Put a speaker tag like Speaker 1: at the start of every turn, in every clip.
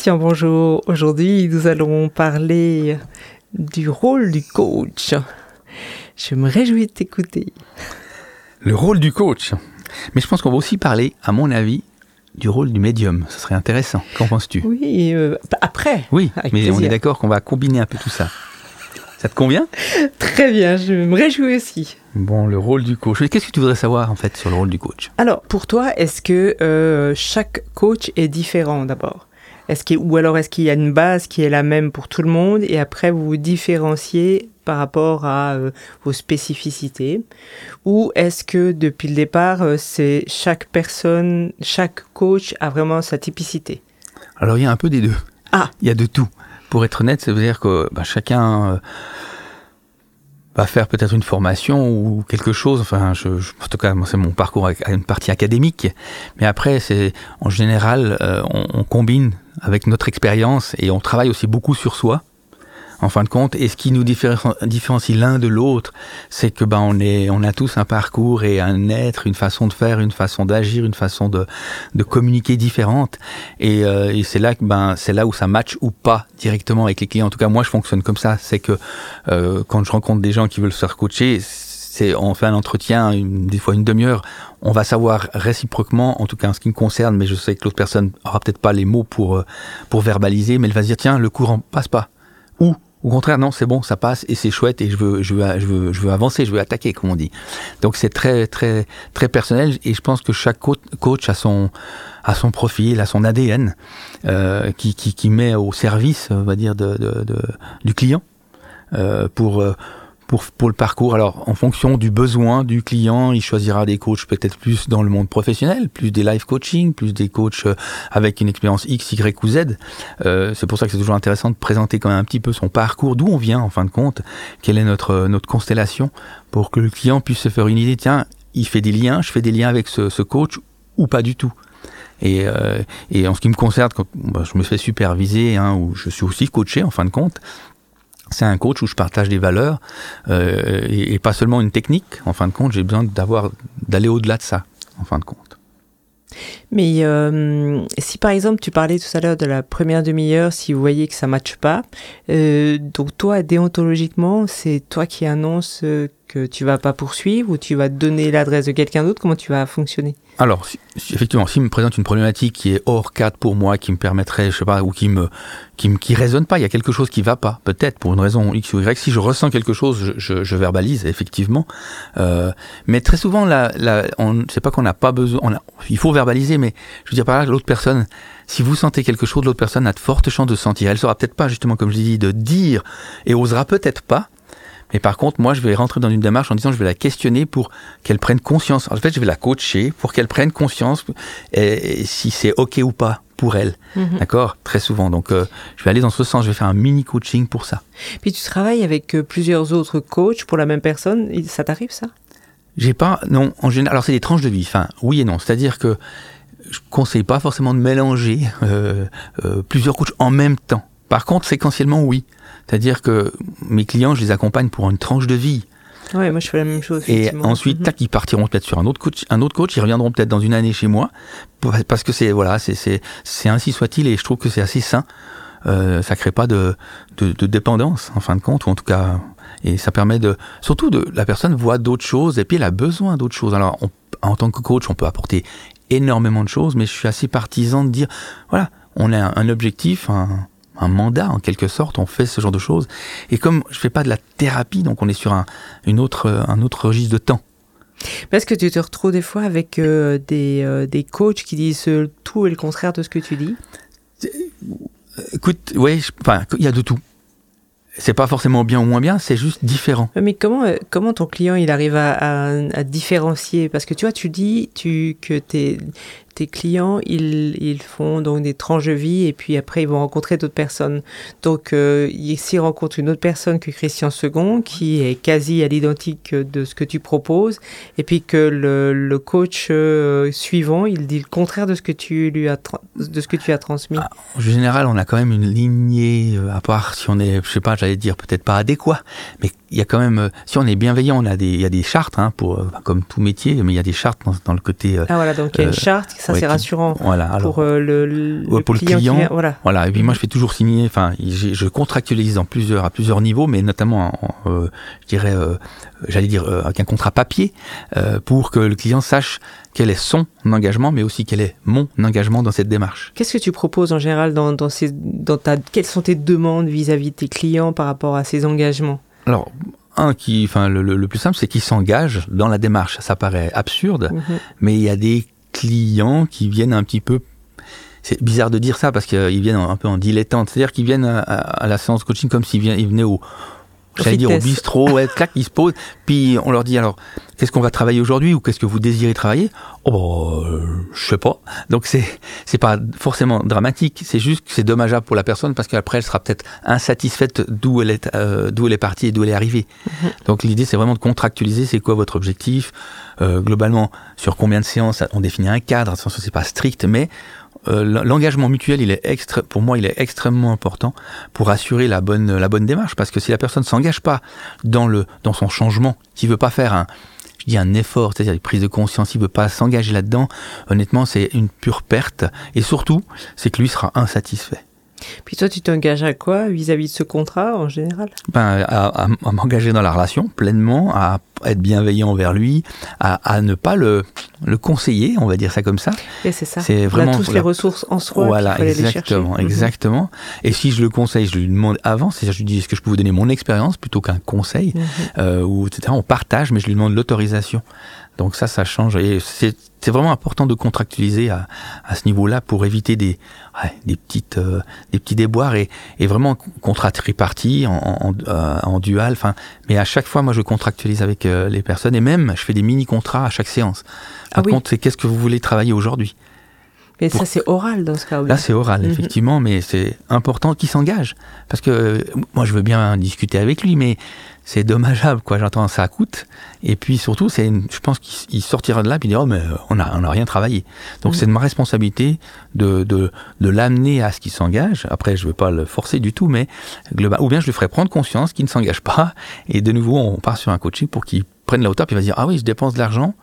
Speaker 1: Christian, bonjour. Aujourd'hui, nous allons parler du rôle du coach. Je me réjouis de t'écouter.
Speaker 2: Le rôle du coach. Mais je pense qu'on va aussi parler, à mon avis, du rôle du médium. Ce serait intéressant. Qu'en penses-tu?
Speaker 1: Oui, euh, après.
Speaker 2: Oui, mais on est d'accord qu'on va combiner un peu tout ça. Ça te convient?
Speaker 1: Très bien, je me réjouis aussi.
Speaker 2: Bon, le rôle du coach. Qu'est-ce que tu voudrais savoir en fait sur le rôle du coach?
Speaker 1: Alors, pour toi, est-ce que euh, chaque coach est différent d'abord? Est-ce qu'il, Ou alors est-ce qu'il y a une base qui est la même pour tout le monde et après vous vous différenciez par rapport à euh, vos spécificités? Ou est-ce que depuis le départ, euh, c'est chaque personne, chaque coach a vraiment sa typicité?
Speaker 2: Alors il y a un peu des deux.
Speaker 1: Ah
Speaker 2: Il y a de tout pour être honnête, ça veut dire que bah, chacun euh, va faire peut-être une formation ou quelque chose. Enfin, je, en tout cas, c'est mon parcours avec une partie académique. Mais après, c'est en général, euh, on, combine avec notre expérience et on travaille aussi beaucoup sur soi en fin de compte. Et ce qui nous différencie l'un de l'autre, c'est que ben on est, on a tous un parcours et un être, une façon de faire, une façon d'agir, une façon de, de communiquer différente. Et, euh, et c'est là que ben c'est là où ça match ou pas directement avec les clients. En tout cas, moi, je fonctionne comme ça. C'est que euh, quand je rencontre des gens qui veulent se faire coacher, c'est on fait un entretien, des fois une demi-heure, on va savoir réciproquement, en tout cas en ce qui me concerne, mais je sais que l'autre personne aura peut-être pas les mots pour euh, pour verbaliser, mais elle va se dire tiens le courant passe pas ou au contraire, non, c'est bon, ça passe et c'est chouette et je veux, je veux, je veux, je veux avancer, je veux attaquer, comme on dit. Donc c'est très, très, très personnel et je pense que chaque coach a son, a son profil, a son ADN euh, qui, qui, qui, met au service, on va dire, de, de du client euh, pour euh, pour, pour le parcours. Alors, en fonction du besoin du client, il choisira des coachs peut-être plus dans le monde professionnel, plus des life coaching, plus des coachs euh, avec une expérience X, Y ou Z. Euh, c'est pour ça que c'est toujours intéressant de présenter quand même un petit peu son parcours, d'où on vient en fin de compte, quelle est notre, notre constellation, pour que le client puisse se faire une idée, tiens, il fait des liens, je fais des liens avec ce, ce coach ou pas du tout. Et, euh, et, en ce qui me concerne, quand, bah, je me fais superviser, hein, ou je suis aussi coaché en fin de compte, c'est un coach où je partage des valeurs euh, et, pas seulement une technique. En fin de compte, j'ai besoin d'avoir d'aller au-delà de ça. En fin de compte.
Speaker 1: Mais euh, si par exemple tu parlais tout à l'heure de la première demi-heure, si vous voyez que ça matche pas, euh, donc toi déontologiquement, c'est toi qui annonces que tu vas pas poursuivre ou tu vas donner l'adresse de quelqu'un d'autre Comment tu vas fonctionner?
Speaker 2: Alors, effectivement, s'il me présente une problématique qui est hors cadre pour moi, qui me permettrait, je sais pas, ou qui me, qui qui résonne pas, il y a quelque chose qui va pas, peut-être pour une raison X ou Y. Si je ressens quelque chose, je, je, verbalise effectivement. Euh, mais très souvent, là, là on, c'est pas qu'on n'a pas besoin, on a, il faut verbaliser, mais je veux dire par là, l'autre personne, si vous sentez quelque chose, l'autre personne a de fortes chances de sentir. Elle saura peut-être pas justement, comme je l'ai dit, de dire et osera peut-être pas. Mais par contre, moi, je vais rentrer dans une démarche en disant, je vais la questionner pour qu'elle prenne conscience. En fait, je vais la coacher pour qu'elle prenne conscience et, si c'est OK ou pas pour elle. Mhm. D'accord? Très souvent. Donc, euh, je vais aller dans ce sens. Je vais faire un mini coaching pour ça.
Speaker 1: Puis tu travailles avec euh, plusieurs autres coachs pour la même personne. Ça t'arrive, ça?
Speaker 2: J'ai pas. Non, en général. Alors, c'est des tranches de vie. Enfin, oui et non. C'est-à-dire que je conseille pas forcément de mélanger euh, plusieurs coachs en même temps. Par contre, séquentiellement, oui. C'est-à-dire que mes clients, je les accompagne pour une tranche de vie.
Speaker 1: Oui, moi je fais la même chose.
Speaker 2: Et ensuite, mhm. tac, ils partiront peut-être sur un autre coach, un autre coach, ils reviendront peut-être dans une année chez moi, parce que c'est voilà, c'est c'est ainsi soit-il, et je trouve que c'est assez sain. Euh, ça crée pas de, de, de, dépendance en fin de compte, ou en tout cas, et ça permet de surtout de la personne voit d'autres choses et puis elle a besoin d'autres choses. Alors, en tant que coach, on peut apporter énormément de choses, mais je suis assez partisan de dire voilà, on a un objectif, un, un mandat en quelque sorte, on fait ce genre de choses. Et comme je fais pas de la thérapie, donc on est sur un, une autre, un autre registre de temps.
Speaker 1: Parce que tu te retrouves des fois avec euh, des, euh, des coachs qui disent tout et le contraire de ce que tu dis
Speaker 2: Écoute, oui, il y a de tout. C'est pas forcément bien ou moins bien, c'est juste différent.
Speaker 1: Mais comment, euh, comment ton client il arrive à, à, à différencier? Parce que tu vois, tu dis tu, que tes, tes clients, ils, ils, font donc des tranches de vie et puis après ils vont rencontrer d'autres personnes. Donc euh, s'ils rencontrent une autre personne que Christian Second, qui est quasi à l'identique de ce que tu proposes, et puis que le, le coach euh, suivant, il dit le contraire de ce que tu lui as de ce que tu as transmis. Ah,
Speaker 2: en général, on a quand même une lignée, euh, à part si on est, je sais pas, j'allais dire peut-être pas adéquat, mais il y a quand même, euh, si on est bienveillant, on a des, il y a des chartes hein, pour, euh, comme tout métier, mais il y a des chartes dans, dans le côté.
Speaker 1: ah voilà, donc il y a une charte, ça c'est rassurant.
Speaker 2: Voilà, alors,
Speaker 1: pour le, le,
Speaker 2: pour
Speaker 1: client.
Speaker 2: le client
Speaker 1: voilà.
Speaker 2: voilà. Et puis moi, je fais toujours signer. Enfin, je contractualise en plusieurs, à plusieurs niveaux, mais notamment, en, je dirais, j'allais dire, avec un contrat papier, pour que le client sache quel est son engagement, mais aussi quel est mon engagement dans cette démarche.
Speaker 1: Qu'est-ce que tu proposes en général dans, dans, ces, dans ta, quelles sont tes demandes vis-à-vis de tes clients par rapport à ces engagements?
Speaker 2: Alors, un qui, enfin, le, le, plus simple, c'est qu'ils s'engagent dans la démarche. Ça paraît absurde, mm-hmm. mais il y a des clients qui viennent un petit peu c'est bizarre de dire ça parce qu'ils viennent un peu en dilettante. C'est-à-dire qu'ils viennent à, la séance coaching comme s'ils venaient au, j'allais dire au bistrot, ouais, clac, ils se posent, puis on leur dit alors, qu'est-ce qu'on va travailler aujourd'hui ou qu'est-ce que vous désirez travailler? Oh, euh, je sais pas. Donc c'est c'est pas forcément dramatique, c'est juste que c'est dommageable pour la personne parce qu'après elle sera peut-être insatisfaite d'où elle est euh, d'où elle est partie et d'où elle est arrivée. Mhm. Donc l'idée c'est vraiment de contractualiser, c'est quoi votre objectif? Euh, globalement sur combien de séances on définit un cadre, attention c'est pas strict, mais euh, l'engagement mutuel, il est pour moi, il est extrêmement important pour assurer la bonne, la bonne démarche. Parce que si la personne s'engage pas dans le, dans son changement, qui veut pas faire un, je dis un effort, c'est-à-dire une prise de conscience, il veut pas s'engager là-dedans, honnêtement, c'est une pure perte. Et surtout, c'est que lui sera insatisfait.
Speaker 1: Puis toi, tu t'engages à quoi vis-à-vis de ce contrat en général?
Speaker 2: Ben, à, m'engager dans la relation pleinement, à être bienveillant envers lui, à, ne pas le, le conseiller, on va dire ça comme ça.
Speaker 1: Et c'est ça. C'est vraiment on a tous les ressources en soi.
Speaker 2: Voilà, exactement, mhm. exactement. Et si je le conseille, je lui demande avant, c'est-à-dire je lui dis est-ce que je peux vous donner mon expérience plutôt qu'un conseil, mhm. euh, ou etc. On partage, mais je lui demande l'autorisation. Donc ça, ça change. Et c'est vraiment important de contractualiser à, à ce niveau-là pour éviter des, ouais, des, petites, euh, des petits déboires et, et vraiment contrat tripartis, en, en, euh, en dual. Enfin, mais à chaque fois, moi, je contractualise avec euh, les personnes et même, je fais des mini-contrats à chaque séance. Par ah contre, c'est qu'est-ce que vous voulez travailler aujourd'hui?
Speaker 1: Mais ça, c'est oral dans ce cas.
Speaker 2: Là, c'est oral, mhm. effectivement, mais c'est important qu'il s'engage. Parce que moi, je veux bien discuter avec lui, mais c'est dommageable, quoi. J'entends ça coûte. Et puis surtout, c'est, je pense qu'il sortira de là et dira, oh, mais on n'a on a rien travaillé. Donc mm. c'est de ma responsabilité de, de, de l'amener à ce qu'il s'engage. Après, je ne veux pas le forcer du tout, mais global, ou bien je lui ferai prendre conscience qu'il ne s'engage pas. Et de nouveau, on part sur un coaching pour qu'il prenne la hauteur, puis il va se dire, ah oui, je dépense de l'argent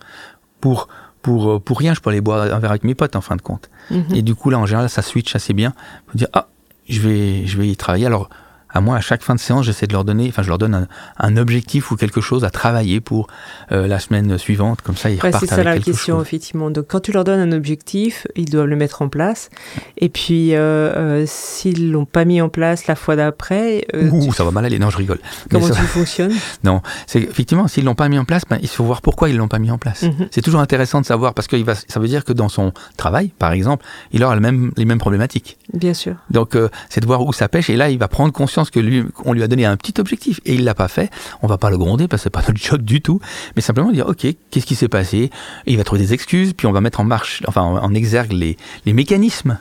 Speaker 2: pour, pour, pour rien, je peux aller boire un verre avec mes potes en fin de compte. Mm-hmm. Et du coup, là, en général, ça switch assez bien. Dire, ah, je vais, je vais y travailler. Alors, à moi, à chaque fin de séance, j'essaie de leur donner, enfin, je leur donne un, objectif ou quelque chose à travailler pour euh, la semaine suivante. Comme ça, ils repartent avec quelque chose. C'est ça la question,
Speaker 1: effectivement. Donc, quand tu leur donnes un objectif, ils doivent le mettre en place. Et puis, euh, euh, s'ils l'ont pas mis en place la fois d'après,
Speaker 2: Ouh, ça va mal aller. Non, je rigole.
Speaker 1: Comment tu fonctionnes?
Speaker 2: Non, c'est effectivement, s'ils l'ont pas mis en place, ben, il faut voir pourquoi ils l'ont pas mis en place. Mhm. C'est toujours intéressant de savoir parce que va, ça veut dire que dans son travail, par exemple, il aura le même, les mêmes problématiques.
Speaker 1: Bien sûr.
Speaker 2: Donc, c'est de voir où ça pêche. Et là, il va prendre conscience que lui, on lui a donné un petit objectif. Et il l'a pas fait. On va pas le gronder parce que c'est pas notre job du tout, mais simplement dire ok, qu'est-ce qui s'est passé? Et Il va trouver des excuses, puis on va mettre en marche, enfin en, exergue les, les mécanismes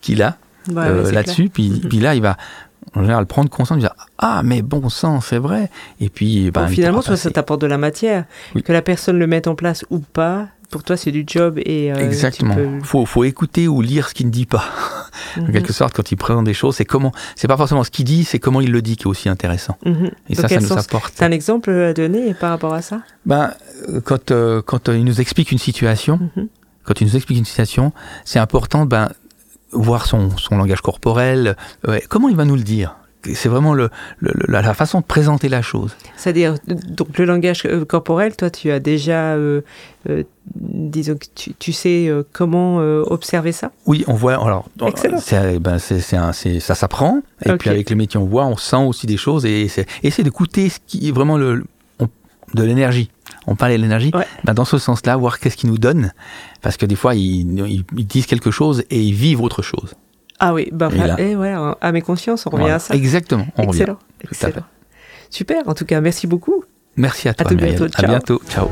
Speaker 2: qu'il a euh, là-dessus, puis, puis là il va en général prendre conscience, dire ah mais bon sang c'est vrai. Et puis
Speaker 1: ben, finalement ça t'apporte de la matière. Que la personne le mette en place ou pas pour toi, c'est du job et.
Speaker 2: Euh, Exactement. Il faut, faut écouter ou lire ce qu'il ne dit pas. en mhm. quelque sorte, quand il présente des choses, c'est comment. C'est pas forcément ce qu'il dit, c'est comment il le dit qui est aussi intéressant. Mhm. Et ça, ça nous apporte.
Speaker 1: T'as un exemple à donner par rapport à ça?
Speaker 2: Ben, quand euh, quand il nous explique une situation, mhm. quand il nous explique une situation, c'est important, ben, voir son, son langage corporel. comment il va nous le dire? C'est vraiment le, la, façon de présenter la chose.
Speaker 1: C'est-à-dire, donc le langage euh, corporel, toi, tu as déjà, euh, euh, disons que tu, tu sais comment observer ça?
Speaker 2: Oui, on voit. Alors, ben, c'est, ça s'apprend. Et puis avec le métier, on voit, on sent aussi des choses et c'est d'écouter ce qui est vraiment le, de l'énergie. On parlait de l'énergie. Ben, dans ce sens-là, voir qu'est-ce qu'ils nous donnent. Parce que des fois, ils, ils disent quelque chose et ils vivent autre chose.
Speaker 1: Ah oui, bah, et, ouais, à mes consciences, on revient à ça.
Speaker 2: Exactement, on
Speaker 1: Excellent. Excellent. Super, en tout cas, merci beaucoup.
Speaker 2: Merci à toi. À, bientôt. à bientôt. Ciao.